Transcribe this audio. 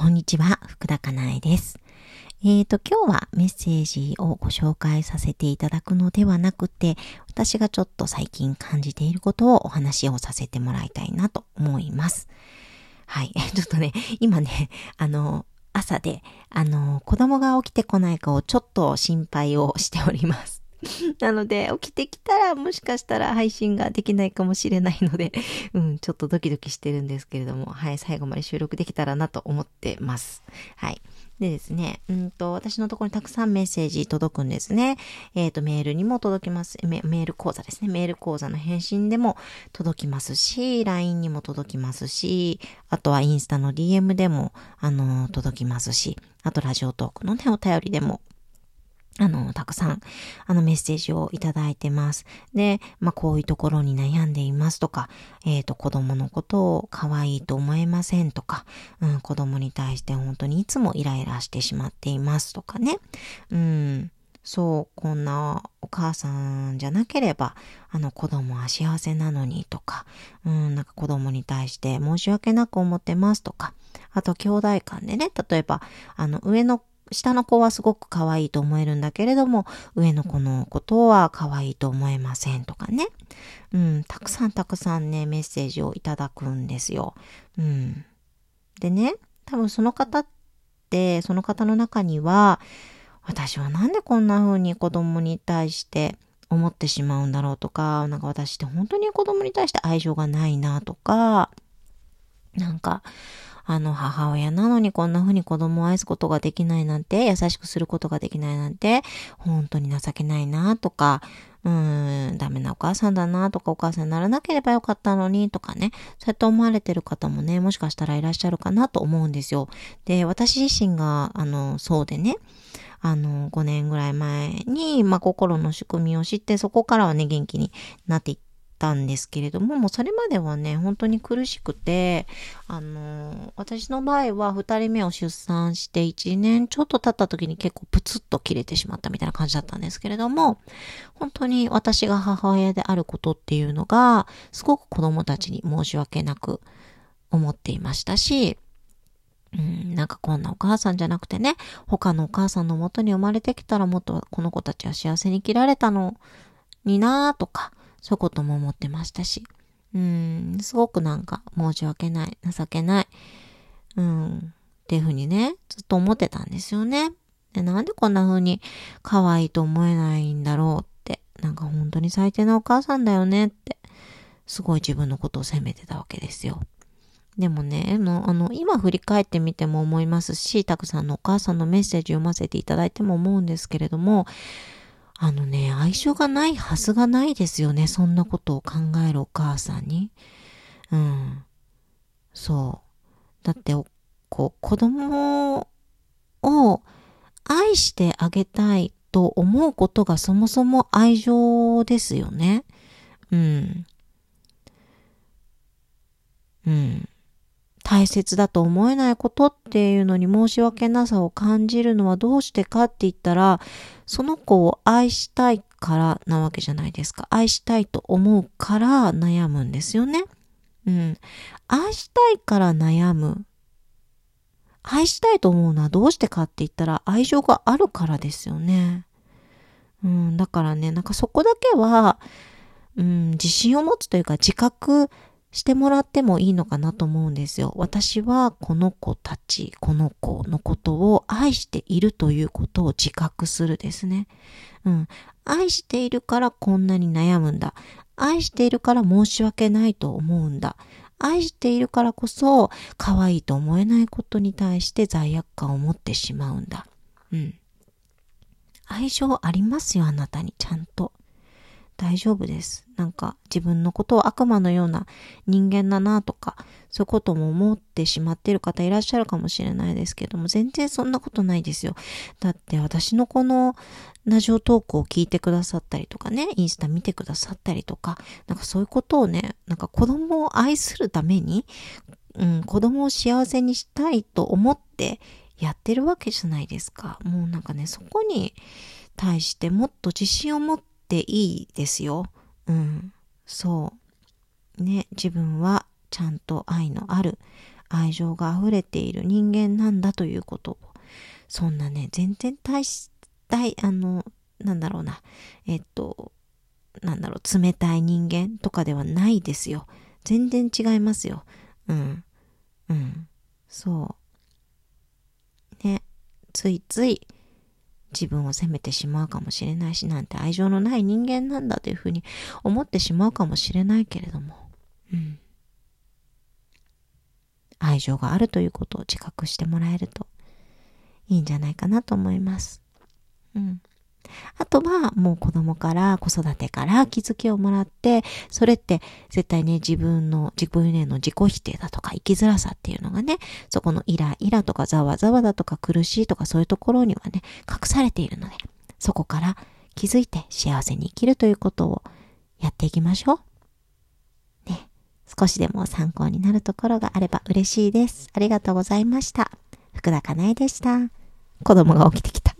こんにちは、福田かなえです。えーと、今日はメッセージをご紹介させていただくのではなくて、私がちょっと最近感じていることをお話をさせてもらいたいなと思います。はい。ちょっとね、今ね、あの、朝で、あの、子供が起きてこないかをちょっと心配をしております。なので、起きてきたらもしかしたら配信ができないかもしれないので、うん、ちょっとドキドキしてるんですけれども、はい、最後まで収録できたらなと思ってます。はい。でですね、うんと、私のところにたくさんメッセージ届くんですね。えっ、ー、と、メールにも届きますメ。メール講座ですね。メール講座の返信でも届きますし、LINE にも届きますし、あとはインスタの DM でも、あの、届きますし、あとラジオトークのね、お便りでもあの、たくさん、あの、メッセージをいただいてます。で、まあ、こういうところに悩んでいますとか、えっ、ー、と、子供のことを可愛いと思えませんとか、うん、子供に対して本当にいつもイライラしてしまっていますとかね。うん、そう、こんなお母さんじゃなければ、あの子供は幸せなのにとか、うん、なんか子供に対して申し訳なく思ってますとか、あと兄弟間でね、例えば、あの上の下の子はすごく可愛いと思えるんだけれども、上の子のことは可愛いと思えませんとかね。うん、たくさんたくさんね、メッセージをいただくんですよ。うん。でね、多分その方って、その方の中には、私はなんでこんな風に子供に対して思ってしまうんだろうとか、なんか私って本当に子供に対して愛情がないなとか、なんか、あの母親なのにこんな風に子供を愛すことができないなんて、優しくすることができないなんて、本当に情けないなとか、うーん、ダメなお母さんだなとか、お母さんにならなければよかったのにとかね、そうやって思われてる方もね、もしかしたらいらっしゃるかなと思うんですよ。で、私自身が、あの、そうでね、あの、5年ぐらい前に、まあ、心の仕組みを知って、そこからはね、元気になっていったんですけれども、もうそれまではね、本当に苦しくて、あの、私の場合は2人目を出産して1年ちょっと経った時に結構プツッと切れてしまったみたいな感じだったんですけれども、本当に私が母親であることっていうのが、すごく子供たちに申し訳なく思っていましたし、うん、なんかこんなお母さんじゃなくてね、他のお母さんのもとに生まれてきたらもっとこの子たちは幸せに生きられたのになぁとか、そうことも思ってましたし。うん、すごくなんか申し訳ない、情けない。うん、っていうふうにね、ずっと思ってたんですよね。で、なんでこんな風に可愛いと思えないんだろうって。なんか本当に最低なお母さんだよねって。すごい自分のことを責めてたわけですよ。でもね、のあの、今振り返ってみても思いますし、たくさんのお母さんのメッセージ読ませていただいても思うんですけれども、あのね、愛情がないはずがないですよね。そんなことを考えるお母さんに。うん。そう。だって、こう、子供を愛してあげたいと思うことがそもそも愛情ですよね。うん。うん。大切だと思えないことっていうのに申し訳なさを感じるのはどうしてかって言ったら、その子を愛したいからなわけじゃないですか。愛したいと思うから悩むんですよね。うん。愛したいから悩む。愛したいと思うのはどうしてかって言ったら愛情があるからですよね。うん。だからね、なんかそこだけは、うん、自信を持つというか自覚してもらってもいいのかなと思うんですよ。私はこの子たち、この子のことを愛しているということを自覚するですね。うん。愛しているからこんなに悩むんだ。愛しているから申し訳ないと思うんだ。愛しているからこそ可愛いと思えないことに対して罪悪感を持ってしまうんだ。うん。愛情ありますよ、あなたに、ちゃんと。大丈夫です。なんか自分のことを悪魔のような人間だなとか、そういうことも思ってしまってる方いらっしゃるかもしれないですけども、全然そんなことないですよ。だって私のこのラジオトークを聞いてくださったりとかね、インスタ見てくださったりとか、なんかそういうことをね、なんか子供を愛するために、うん、子供を幸せにしたいと思ってやってるわけじゃないですか。もうなんかね、そこに対してもっと自信を持ってていいですよ。うん。そう。ね、自分はちゃんと愛のある、愛情が溢れている人間なんだということを、そんなね、全然大し、大、あの、なんだろうな、えっと、なんだろう、冷たい人間とかではないですよ。全然違いますよ。うん。うん。そう。ね。ついつい自分を責めてしまうかもしれないし、なんて愛情のない人間なんだというふうに思ってしまうかもしれないけれども。うん。愛情があるということを自覚してもらえるといいんじゃないかなと思います。うん。あとはもう子供から子育てから気づきをもらって、それって絶対ね自分の自分への自己否定だとか生きづらさっていうのがね、そこのイライラとかざわざわだとか苦しいとかそういうところにはね、隠されているので、そこから気づいて幸せに生きるということをやっていきましょう。ね。少しでも参考になるところがあれば嬉しいです。ありがとうございました。福田かなえでした。子供が起きてきた。